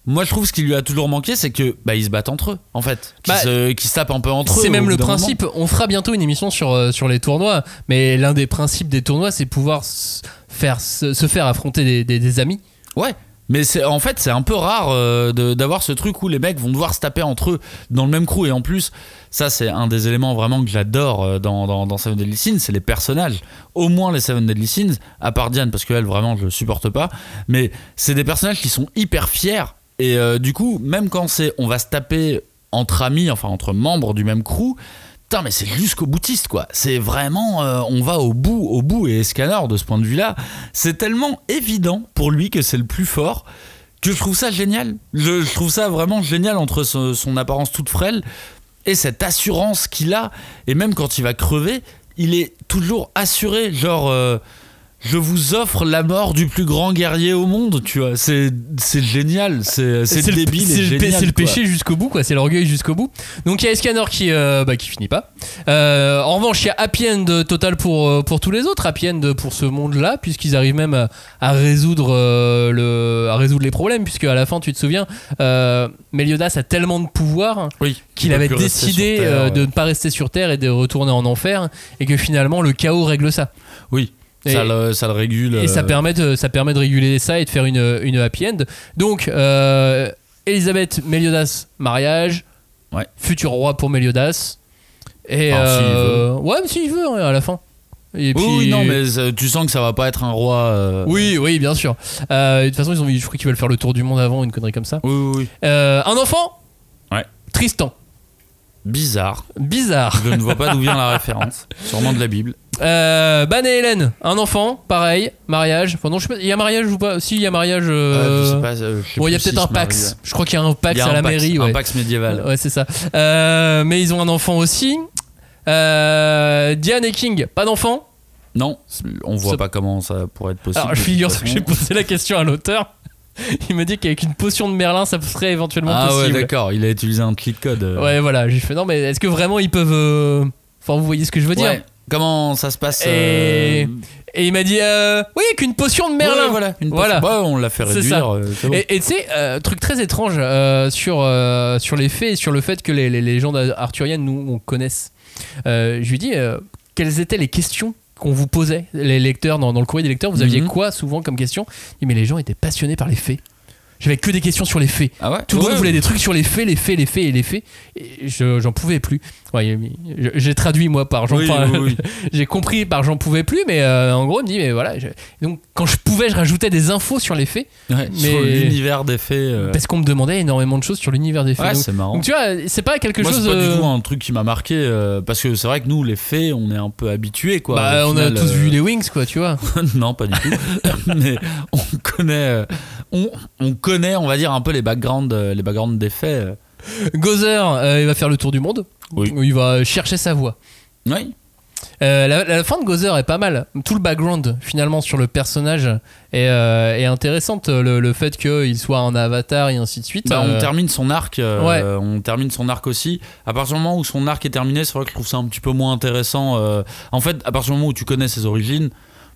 Moi, je trouve ce qui lui a toujours manqué, c'est que bah, ils se battent entre eux, en fait. Qu'ils Bah, se, tapent un peu entre eux. C'est même le principe. On fera bientôt une émission sur, euh, sur les tournois, mais l'un des principes des tournois, c'est pouvoir faire, se, se faire affronter des, des- des amis. Ouais. Mais en fait, c'est un peu rare euh, d'avoir ce truc où les mecs vont devoir se taper entre eux dans le même crew. Et en plus, ça, c'est un des éléments vraiment que j'adore euh, dans, dans, Seven Deadly Sins, c'est les personnages. Au moins les Seven Deadly Sins, à part Diane, parce qu'elle, vraiment, je supporte pas. Mais c'est des personnages qui sont hyper fiers. Et euh, du coup, même quand on va se taper entre amis, enfin entre membres du même crew, putain, mais c'est jusqu'au boutiste, quoi. C'est vraiment, euh, on va au bout, au bout. Et Scanner, de ce point de vue-là, c'est tellement évident pour lui que c'est le plus fort que je trouve ça génial. Je, trouve ça vraiment génial entre son, son apparence toute frêle et cette assurance qu'il a. Et même quand il va crever, il est toujours assuré. Genre, euh, je vous offre la mort du plus grand guerrier au monde, tu vois. C'est c'est génial. C'est c'est le- débile c'est et le, génial. c'est le quoi. péché jusqu'au bout, quoi. C'est l'orgueil jusqu'au bout. Donc il y a Escanor qui, euh, bah, qui finit pas. Euh, en revanche, il y a Happy End total pour, euh, pour tous les autres. Happy End pour ce monde-là, puisqu'ils arrivent même à, à résoudre, euh, le, à résoudre les problèmes. Puisque à la fin, tu te souviens, Meliodas a tellement de pouvoir Oui. qu'il avait décidé Terre, de ne pas rester sur Terre et de retourner en enfer. Et que finalement, le chaos règle ça. Oui. Et- ça, le, ça le régule. Et ça euh, permet, de, ça permet de réguler ça et de faire une, une happy end. Donc, euh, Elisabeth Meliodas, mariage. Ouais. Futur roi pour Meliodas. Et Enfin, s'il euh, ouais, mais s'il veut, hein, à la fin. Et Oui, puis- oui, non, mais ça- tu sens que ça va pas être un roi. euh, Oui, oui, bien sûr. Euh, de toute façon, ils ont, je crois qu'ils veulent faire le tour du monde avant, une connerie comme ça. oui, oui, oui. Euh, un enfant? Ouais. Tristan. Bizarre. Bizarre. Je ne vois pas d'où vient la *laughs* référence. Sûrement de la Bible. Euh, Ban et Hélène, un enfant, pareil, mariage. Enfin, non, je sais pas, il y a mariage ou pas? Si, il y a mariage. Euh, euh, je sais pas, euh, je sais Bon, il y a peut-être un Pax. Je crois qu'il y a un Pax à la Pax, mairie. Un ouais. Pax médiéval. Ouais, c'est ça. Mais ils ont un enfant aussi. Diane et King, pas d'enfant? Non, on voit Ça- pas comment ça pourrait être possible. Alors, je figure que j'ai posé la question à l'auteur. *laughs* Il m'a dit qu'avec une potion de Merlin, ça serait éventuellement Ah ouais, possible. d'accord, il a utilisé un cheat code. euh. Ouais, voilà. J'ai fait non, mais est-ce que vraiment ils peuvent. euh, Enfin, vous voyez ce que je veux dire? Ouais. Comment ça se passe Et- euh, Et il m'a dit oui, qu'une potion de Merlin. ouais, voilà, une Voilà. Ouais, on l'a fait C'est réduire. ça. bon. Et tu sais, truc très étrange sur, sur les faits et sur le fait que les, les légendes arthuriennes, nous, on connaisse. Je lui dis, quelles étaient les questions qu'on vous posait, les lecteurs, dans, dans le courrier des lecteurs Vous aviez Mhm. quoi souvent comme question? Mais les gens étaient passionnés par les faits. J'avais que des questions sur les faits. Ah ouais Tout le Ouais, monde voulait des trucs sur les faits, les faits, les faits et les faits. Et je- j'en pouvais plus. J'ai traduit moi par j'en Oui, par- oui, oui. *laughs* j'ai compris par j'en pouvais plus, mais euh, en gros, il me dit, mais voilà. je- Donc, quand je pouvais, je rajoutais des infos sur les faits. Mais- Sur l'univers des faits. euh, Parce qu'on me demandait énormément de choses sur l'univers des faits. C'est marrant. donc, tu vois, c'est pas quelque Moi, chose. c'est pas euh, du tout un truc qui m'a marqué euh, parce que c'est vrai que nous, les faits, on est un peu habitués quoi. bah, on a tous vu les Wings, quoi, tu vois. *laughs* non, pas du tout. *laughs* Mais on connaît, on, on connaît, on va dire un peu les backgrounds, euh, les backgrounds des faits. euh. Gozer, euh, il va faire le tour du monde. Oui. Il va chercher sa voix. Oui. Euh, la, la fin de Gozer est pas mal. Tout le background, finalement, sur le personnage est, euh, est intéressante. Le, le fait qu'il soit un avatar et ainsi de suite. Bah, on termine son arc. Ouais. On termine son arc aussi. À partir du moment où son arc est terminé, c'est vrai que je trouve ça un petit peu moins intéressant. En fait, à partir du moment où tu connais ses origines,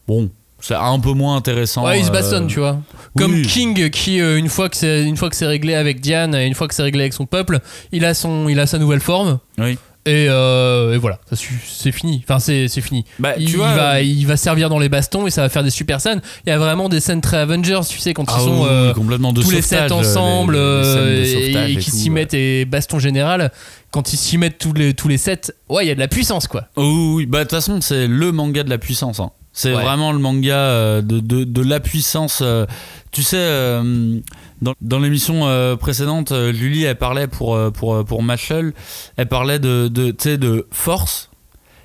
bon, c'est un peu moins intéressant. Ouais, il se euh, bastonne, tu vois. Comme oui. King, qui euh, une fois que c'est une fois que c'est réglé avec Diane et une fois que c'est réglé avec son peuple, il a son, il a sa nouvelle forme. Oui. Et, euh, et voilà, c'est fini. Enfin, c'est fini. Bah, il, tu vois, il va, euh, il va servir dans les bastons et ça va faire des super scènes. Il y a vraiment des scènes très Avengers, tu sais, quand ah ils sont oui, euh, oui, complètement de tous les sept euh, ensemble les- les euh, et, et qui s'y ouais. mettent et baston général. Quand ils s'y mettent tous les, tous les sept, ouais, il y a de la puissance quoi. Oh oui, oui, bah de toute façon, c'est le manga de la puissance. hein. C'est Ouais. vraiment le manga euh, de, de, de la puissance. euh. Tu sais, euh, dans, dans l'émission précédente, Julie, elle parlait pour, pour, pour Mashal, elle parlait de, de, de force.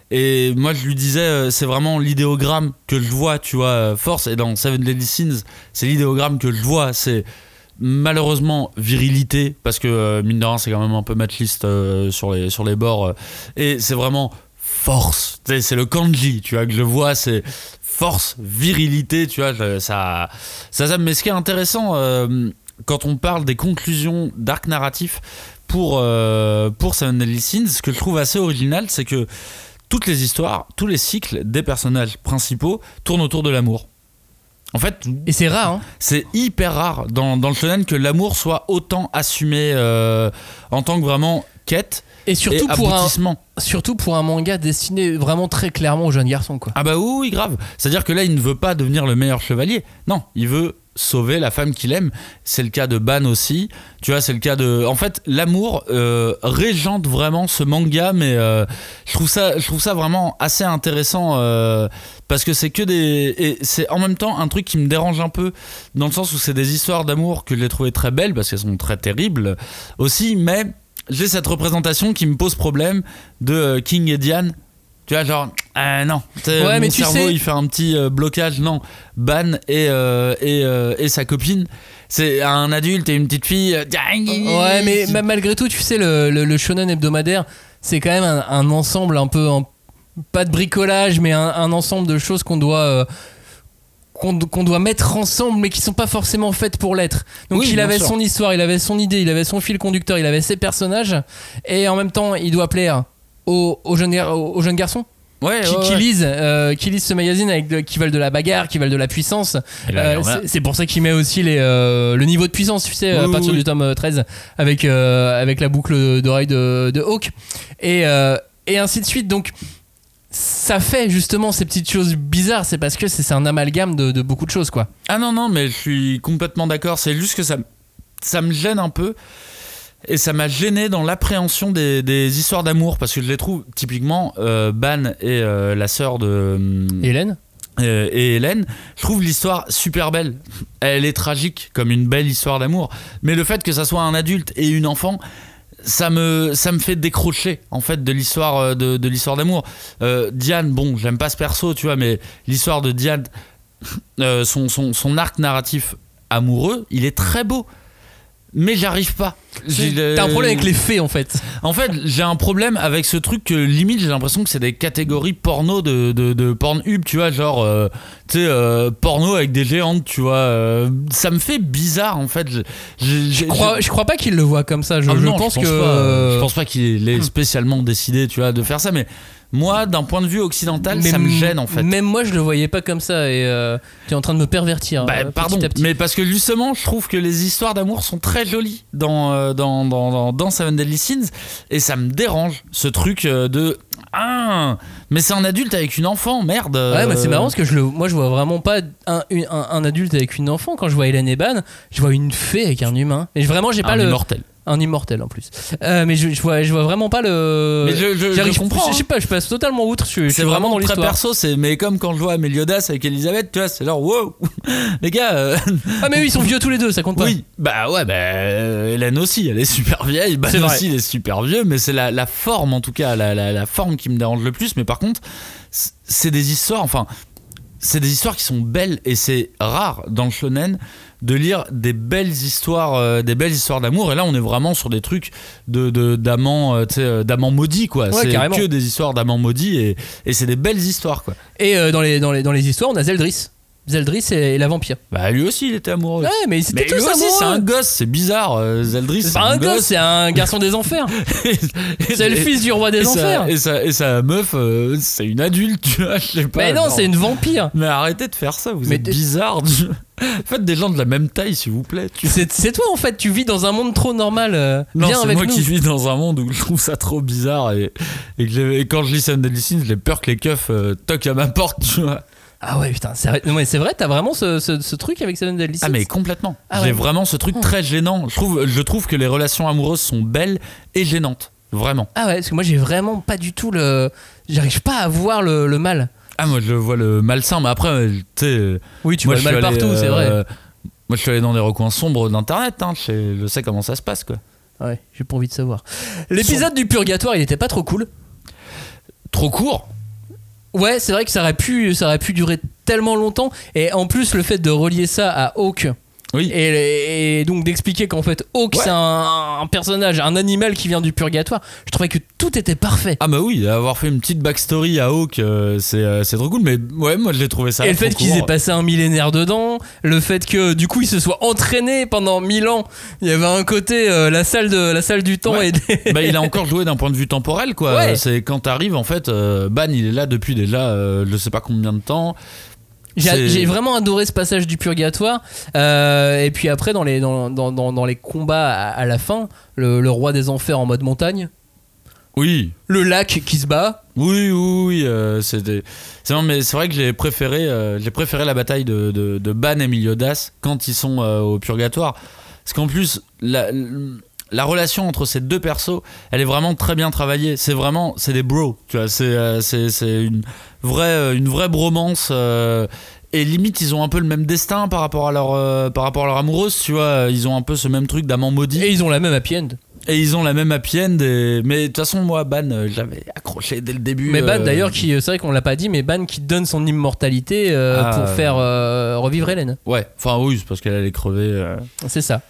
Et moi, je lui disais, c'est vraiment l'idéogramme que je vois, tu vois, force. Et dans Seven Deadly Sins, c'est l'idéogramme que je vois. C'est malheureusement virilité, parce que euh, mine de rien, c'est quand même un peu machiste euh, sur, les, sur les bords. euh. et c'est vraiment force. C'est le kanji, tu vois, que je vois, c'est force, virilité, tu vois, ça, ça, ça. Mais ce qui est intéressant, quand on parle des conclusions d'arc narratif pour, pour Seven ce que je trouve assez original, c'est que toutes les histoires, tous les cycles des personnages principaux tournent autour de l'amour. En fait, Et c'est rare, hein. c'est hyper rare dans, dans le shonen que l'amour soit autant assumé euh, en tant que vraiment quête Et surtout et pour, un, surtout pour un manga destiné vraiment très clairement aux jeunes garçons, quoi. Ah bah oui, oui, grave. C'est-à-dire que là, il ne veut pas devenir le meilleur chevalier. Non, il veut sauver la femme qu'il aime. C'est le cas de Ban aussi. Tu vois, c'est le cas de... En fait, l'amour euh, régente vraiment ce manga, mais euh, je, trouve ça, je trouve ça vraiment assez intéressant euh, parce que c'est que des... Et c'est en même temps un truc qui me dérange un peu dans le sens où c'est des histoires d'amour que j'ai trouvées très belles parce qu'elles sont très terribles aussi, mais j'ai cette représentation qui me pose problème de King et Diane. Tu vois, genre, ah non, Ouais, mon mais tu cerveau sais- il fait un petit euh, blocage. Non, Ban et, euh, et, euh, et sa copine, c'est un adulte et une petite fille. euh, Ouais, mais ma- malgré tout, tu sais, le, le- le shonen hebdomadaire, c'est quand même un, un ensemble un peu, pas de bricolage, mais un, un ensemble de choses qu'on doit. euh, qu'on doit mettre ensemble mais qui sont pas forcément faites pour l'être. Donc Oui, il avait sûr. son histoire, il avait son idée, il avait son fil conducteur, il avait ses personnages et en même temps il doit plaire aux, aux jeunes, aux, garçons ouais, qui, ouais, qui ouais. lisent, euh, qui lisent ce magazine avec de- qui veulent de la bagarre, qui veulent de la puissance. Euh, c'est- pour ça qu'il met aussi les, euh, le niveau de puissance, tu sais, à partir oui, du tome euh, 13, avec, avec la boucle d'oreille de, de Hawk. Et, et ainsi de suite. Donc, ça fait justement ces petites choses bizarres. C'est parce que c'est un amalgame de, de beaucoup de choses, quoi. Ah non, non, mais je suis complètement d'accord. C'est juste que ça, ça me gêne un peu. Et ça m'a gêné dans l'appréhension des, des histoires d'amour. Parce que je les trouve, typiquement, euh, Ban et euh, la sœur de. hum, Hélène? Euh, et Hélène, je trouve l'histoire super belle. Elle est tragique, comme une belle histoire d'amour. Mais le fait que ça soit un adulte et une enfant, ça me, ça me fait décrocher en fait de l'histoire euh, de, de l'histoire d'amour. Euh, Diane, bon, j'aime pas ce perso, tu vois, mais l'histoire de Diane, euh, son, son, son arc narratif amoureux, il est très beau. Mais j'arrive pas. T'as un problème avec les faits, en fait. en fait, j'ai un problème avec ce truc que limite j'ai l'impression que c'est des catégories porno de, de, de Pornhub, tu vois, genre, euh, tu sais, euh, porno avec des géantes, tu vois. euh, ça me fait bizarre en fait. Je, je- Je crois, je crois pas qu'il le voit comme ça. Je, Ah je non, pense que. pas, je pense pas qu'il ait spécialement décidé, tu vois, de faire ça, mais moi, d'un point de vue occidental, ça me gêne en fait. Même moi, je le voyais pas comme ça. Et euh, tu es en train de me pervertir. Bah, euh, petit pardon, à petit. mais parce que justement, je trouve que les histoires d'amour sont très jolies dans, euh, dans, dans, dans, dans Seven Deadly Sins, et ça me dérange ce truc euh, de ah, mais c'est un adulte avec une enfant, merde. Ouais, mais c'est marrant parce que je le, moi je vois vraiment pas un, une- un, un adulte avec une enfant. Quand je vois Hélène et Ban, je vois une fée avec un humain. Et vraiment, j'ai pas un le. immortel. Un immortel en plus. Euh, mais je, je vois, je vois vraiment pas le. Mais je- je- J'arrive- je comprends, Je, hein. sais pas, je passe totalement outre. Je, C'est vraiment, vraiment, dans très perso, c'est mais comme quand je vois Méliodas avec Elisabeth, tu vois, c'est genre wow, *laughs* les gars. euh, Ah, mais oui, ils sont vieux tous les deux, ça compte pas. oui, bah ouais, bah euh, Hélène aussi, elle est super vieille, vrai. aussi, il est super vieux, mais c'est la, la forme en tout cas, la, la, la forme qui me dérange le plus. Mais par contre, c'est des histoires, enfin, c'est des histoires qui sont belles et c'est rare dans le shonen de lire des belles histoires, euh, des belles histoires d'amour. Et là, on est vraiment sur des trucs de d'amants, euh, euh, d'amants maudits quoi. Ouais, c'est que des histoires d'amants maudits et, et c'est des belles histoires quoi. Et euh, dans, les, dans, les, dans les histoires, on a Zeldris. Zeldris et la vampire. Bah lui aussi, il était amoureux. Ouais, mais c'était lui aussi, c'est un gosse, c'est bizarre. euh, Zeldris, C'est pas un gosse, c'est un garçon des enfers. *laughs* C'est le fils du roi des et enfers. Sa, et, sa, et sa meuf, euh, c'est une adulte, tu vois, je sais pas. Mais non, c'est une vampire. Mais arrêtez de faire ça, vous Mais êtes t'es- bizarre. Faites des gens de la même taille, s'il vous plaît. C'est toi en fait, tu vis dans un monde trop normal. euh, Non, c'est moi nous. qui vis dans un monde où je trouve ça trop bizarre et, et, que j'ai- et quand je lis Deadly Sins, j'ai peur que les keufs euh, toquent à ma porte, tu vois. Ah ouais, putain, c'est vrai, non, mais c'est vrai, t'as vraiment ce, ce- ce truc avec Seven Deadly Sins Ah mais complètement. Ah J'ai ouais. vraiment ce truc très gênant. Je trouve, je trouve que les relations amoureuses sont belles et gênantes. Vraiment. Ah ouais, parce que moi j'ai vraiment pas du tout le. J'arrive pas à voir le, le mal. Ah moi je vois le malsain, mais après, euh, tu sais... euh, Oui, tu moi, vois le mal partout, c'est euh, vrai. Moi je suis allé dans des recoins sombres d'internet, hein, je, sais, je sais comment ça se passe quoi. Ouais, j'ai pas envie de savoir. L'épisode du purgatoire, il était pas trop cool. Trop court Ouais, c'est vrai que ça aurait pu, ça aurait pu durer tellement longtemps. Et en plus, le fait de relier ça à Hawk, Oui. Et, et donc d'expliquer qu'en fait Hawk Ouais. c'est un, un personnage, un animal qui vient du purgatoire. Je trouvais que tout était parfait. Ah bah oui, avoir fait une petite backstory à Hawk, euh, c'est euh, c'est trop cool. Mais ouais, moi je l'ai trouvé ça. et le fait qu'ils aient passé un millénaire dedans, le fait que du coup ils se soient entraînés pendant mille ans, il y avait un côté euh, la salle de la salle du temps Ouais. et des- *laughs* bah, il a encore joué d'un point de vue temporel quoi. Ouais. C'est quand t'arrives en fait, euh, Ban il est là depuis déjà je sais pas combien de temps. J'ai vraiment adoré ce passage du purgatoire. Euh, et puis après, dans les, dans, dans, dans, dans les combats à, à la fin, le, le roi des enfers en mode montagne, Oui, le lac qui se bat. oui, oui, oui. euh, c'est vrai, mais c'est vrai que j'ai préféré, euh, j'ai préféré la bataille de, de, de Ban et Meliodas quand ils sont au purgatoire. Parce qu'en plus, la, la relation entre ces deux persos, elle est vraiment très bien travaillée. C'est vraiment, c'est des bros. Tu vois, c'est, euh, une vraie, euh, une vraie bromance. euh, et limite, ils ont un peu le même destin par rapport à leur, euh, par rapport à leur amoureuse. Tu vois, ils ont un peu ce même truc d'amant maudit. Et ils ont la même happy end. Et ils ont la même happy end. et- Mais de toute façon, moi, Ban, j'avais accroché dès le début. Mais Ban d'ailleurs, qui c'est vrai qu'on l'a pas dit, mais Ban qui donne son immortalité Ah, pour faire revivre Hélène. Ouais, enfin oui, c'est parce qu'elle allait crever. C'est ça.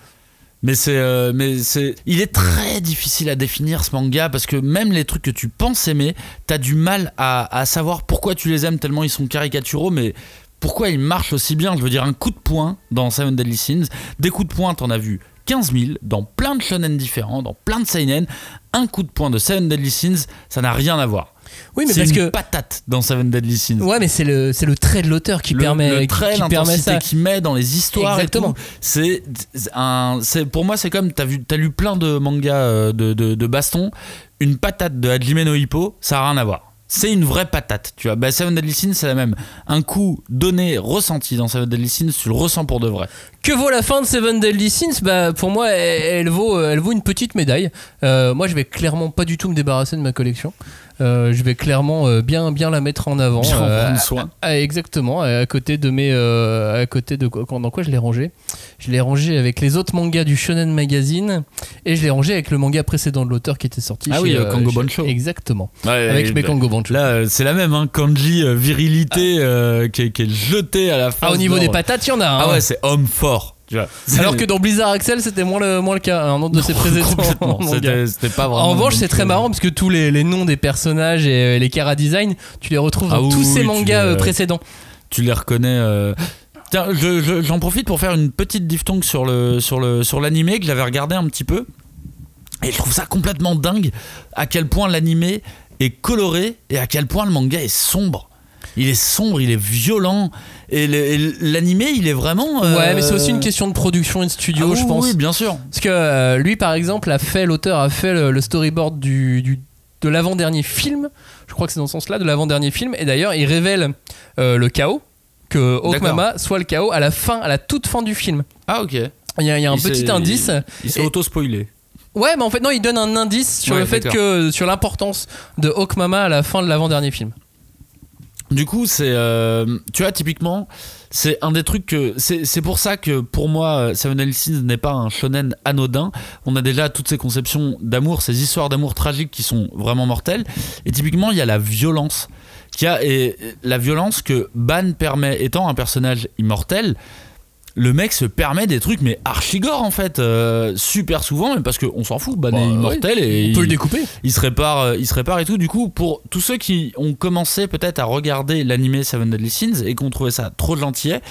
Mais c'est, euh, mais c'est, il est très difficile à définir ce manga parce que même les trucs que tu penses aimer, t'as du mal à, à savoir pourquoi tu les aimes tellement ils sont caricaturaux, mais pourquoi ils marchent aussi bien. Je veux dire, un coup de poing dans Seven Deadly Sins, des coups de poing, t'en as vu 15 000 dans plein de shonen différents, dans plein de seinen. Un coup de poing de Seven Deadly Sins, ça n'a rien à voir. Oui, mais c'est parce une que. patate dans Seven Deadly Sins. Ouais, mais c'est le, c'est le trait de l'auteur qui le, permet, le qui- trait, qui, permet l'intensité ça. qu'il met dans les histoires Exactement. et tout, c'est un c'est pour moi c'est comme t'as vu t'as lu plein de mangas euh, de, de, de baston une patate de Hajime no Hippo ça a rien à voir c'est une vraie patate, tu vois. Bah, Seven Deadly Sins, c'est la même. Un coup donné, ressenti dans Seven Deadly Sins, tu le ressens pour de vrai. Que vaut la fin de Seven Deadly Sins? Bah pour moi elle, elle vaut elle vaut une petite médaille. Euh, moi je vais clairement pas du tout me débarrasser de ma collection. Euh, je vais clairement euh, bien bien la mettre en avant. Bien en Euh, prendre soin. à- à- exactement à côté de mes euh, à côté de quoi dans quoi je l'ai rangé Je l'ai rangé avec les autres mangas du Shonen Magazine et je l'ai rangé avec le manga précédent de l'auteur qui était sorti. Ah chez, oui, euh, Kango chez- Bancho. Exactement. Ouais, avec mes Kango Bancho. Là, c'est la même, hein. Kanji, virilité, euh, qui, est, qui est jetée à la fin. Ah au niveau des patates il y en a. un, Ah hein. ouais, c'est homme fort. Alors que dans Blizzard Axel c'était moins le moins le cas un autre de ses *laughs* mangas. C'était c'était pas vraiment. En revanche, c'est très marrant parce que tous les, les noms des personnages et euh, les cara design, tu les retrouves dans Ah oui, tous ces mangas les- euh, précédents. tu les reconnais. euh. Tiens, je- je- j'en profite pour faire une petite diphtongue sur le sur le sur l'animé que j'avais regardé un petit peu et je trouve ça complètement dingue à quel point l'animé est coloré et à quel point le manga est sombre. Il est sombre, il est violent et l'animé il est vraiment. euh, Ouais, mais c'est aussi une question de production et de studio, ah oui, je pense. Oui, bien sûr. Parce que euh, lui, par exemple, a fait, l'auteur a fait le, le storyboard du, du- de l'avant-dernier film. Je crois que c'est dans ce sens-là, de l'avant-dernier film. Et d'ailleurs, il révèle euh, le chaos, que Hawkmama soit le chaos à la fin, à la toute fin du film. Ah ok. Il y a, il y a un Il petit s'est- indice. Il s'est Et- auto-spoilé. Ouais, mais en fait, non, il donne un indice sur Ouais, le fait que, sur l'importance de Hawkmama à la fin de l'avant-dernier film. Du coup, c'est. euh, tu vois, typiquement, c'est un des trucs que. C'est pour ça que pour moi, Seven Sins n'est pas un shonen anodin. On a déjà toutes ces conceptions d'amour, ces histoires d'amour tragiques qui sont vraiment mortelles. Et typiquement, il y a la violence. Qui a, et la violence que Ban permet, étant un personnage immortel, le mec se permet des trucs, mais archigore en fait, euh, super souvent, mais parce qu'on s'en fout, Ban Bah, est immortel et On peut il- le découper. il se répare, euh, il se répare et tout. Du coup, pour tous ceux qui ont commencé peut-être à regarder l'animé Seven Deadly Sins et qui ont trouvé ça trop gentillet,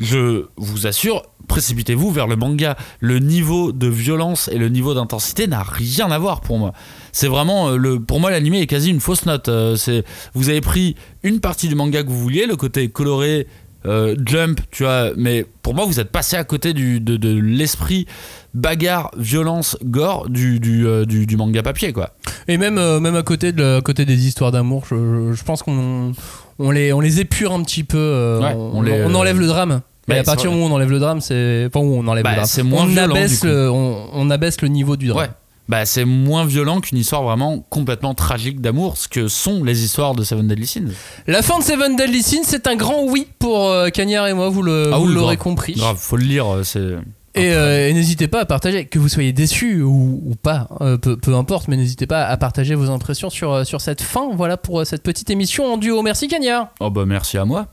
je vous assure, précipitez-vous vers le manga. Le niveau de violence et le niveau d'intensité n'a rien à voir pour moi. C'est vraiment euh, le, pour moi l'animé est quasi une fausse note. Euh, c'est, vous avez pris une partie du manga que vous vouliez, le côté coloré. Euh, jump, tu vois, mais pour moi vous êtes passé à côté du, de, de l'esprit bagarre, violence, gore du, du, euh, du, du manga papier quoi. Et même, euh, même à, côté de, à côté des histoires d'amour, je, pense qu'on on les, on les épure un petit peu. Ouais, on, on les, on enlève le drame. Ouais, à partir du moment où on enlève le drame, c'est. Enfin, où on enlève Bah, le drame. c'est moins on violent, abaisse le, on, on abaisse le niveau du drame. Ouais. Bah, c'est moins violent qu'une histoire vraiment complètement tragique d'amour, ce que sont les histoires de Seven Deadly Sins. La fin de Seven Deadly Sins, c'est un grand oui pour euh, Cagnard et moi, vous Ah oui, l'aurez compris. Grave, faut le lire, euh, c'est. Et, euh, et n'hésitez pas à partager, que vous soyez déçus ou, ou pas, euh, peu, peu importe, mais n'hésitez pas à partager vos impressions sur, sur cette fin. Voilà pour cette petite émission en duo. Merci Cagnard. Oh bah merci à moi.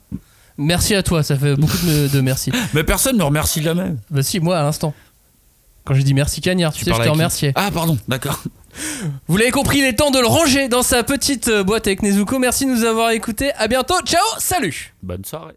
Merci à toi, ça fait beaucoup de, de merci. *laughs* Mais personne ne remercie jamais. Bah si, moi à l'instant. Quand j'ai dit merci Cagnard, tu, sais, je te qui remerciais. Ah, pardon, d'accord. *laughs* Vous l'avez compris, il est temps de le ranger dans sa petite euh, boîte avec Nezuko. Merci de nous avoir écoutés. À bientôt. Ciao, salut Bonne soirée.